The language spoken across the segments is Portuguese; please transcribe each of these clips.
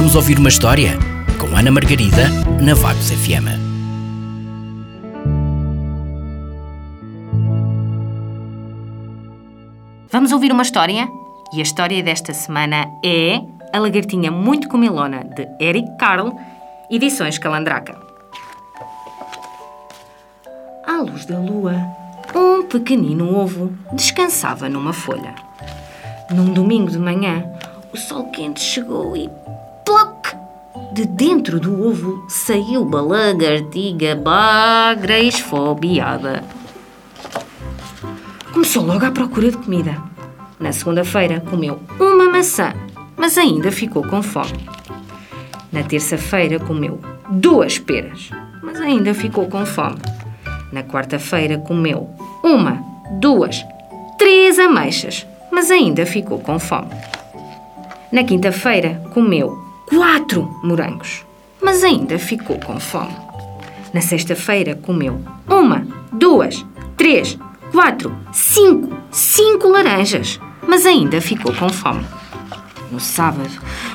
Vamos ouvir uma história? Com Ana Margarida, na Vagos FM. Vamos ouvir uma história? E a história desta semana é A Lagartinha Muito Comilona, de Eric Carle, edições Calandraca. À luz da lua, um pequenino ovo descansava numa folha. Num domingo de manhã, o sol quente chegou e! De dentro do ovo saiu uma lagartiga bagra e. Começou logo à procura de comida. Na segunda-feira comeu uma maçã, mas ainda ficou com fome. Na terça-feira comeu duas peras, mas ainda ficou com fome. Na quarta-feira comeu uma, duas, três ameixas, mas ainda ficou com fome. Na quinta-feira comeu quatro morangos, mas ainda ficou com fome. Na sexta-feira comeu uma, duas, três, quatro, cinco, cinco laranjas, mas ainda ficou com fome. No sábado,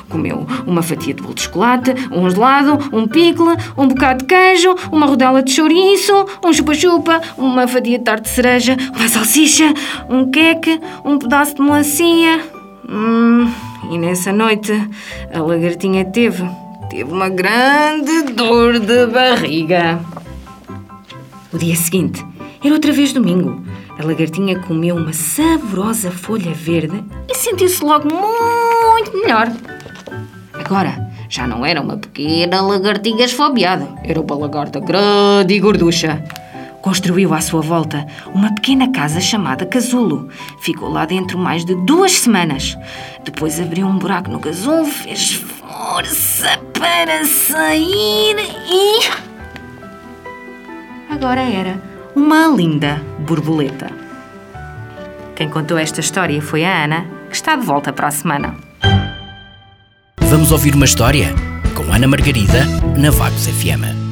comeu uma fatia de bolo de chocolate, um gelado, um pickle, um bocado de queijo, uma rodela de chouriço, um chupa-chupa, uma fatia de tarte de cereja, uma salsicha, um queque, um pedaço de melancia. Hum, e nessa noite, a lagartinha teve, teve uma grande dor de barriga. O dia seguinte, era outra vez domingo. A lagartinha comeu uma saborosa folha verde e sentiu-se logo muito melhor. Agora, já não era uma pequena lagartiga esfobiada, era uma lagarta grande e gorducha. Construiu à sua volta uma pequena casa chamada casulo. Ficou lá dentro mais de duas semanas. Depois abriu um buraco no casulo, fez força para sair e. Agora era uma linda borboleta. Quem contou esta história foi a Ana, que está de volta para a semana. Vamos ouvir uma história? Com Ana Margarida, na Vagos FM.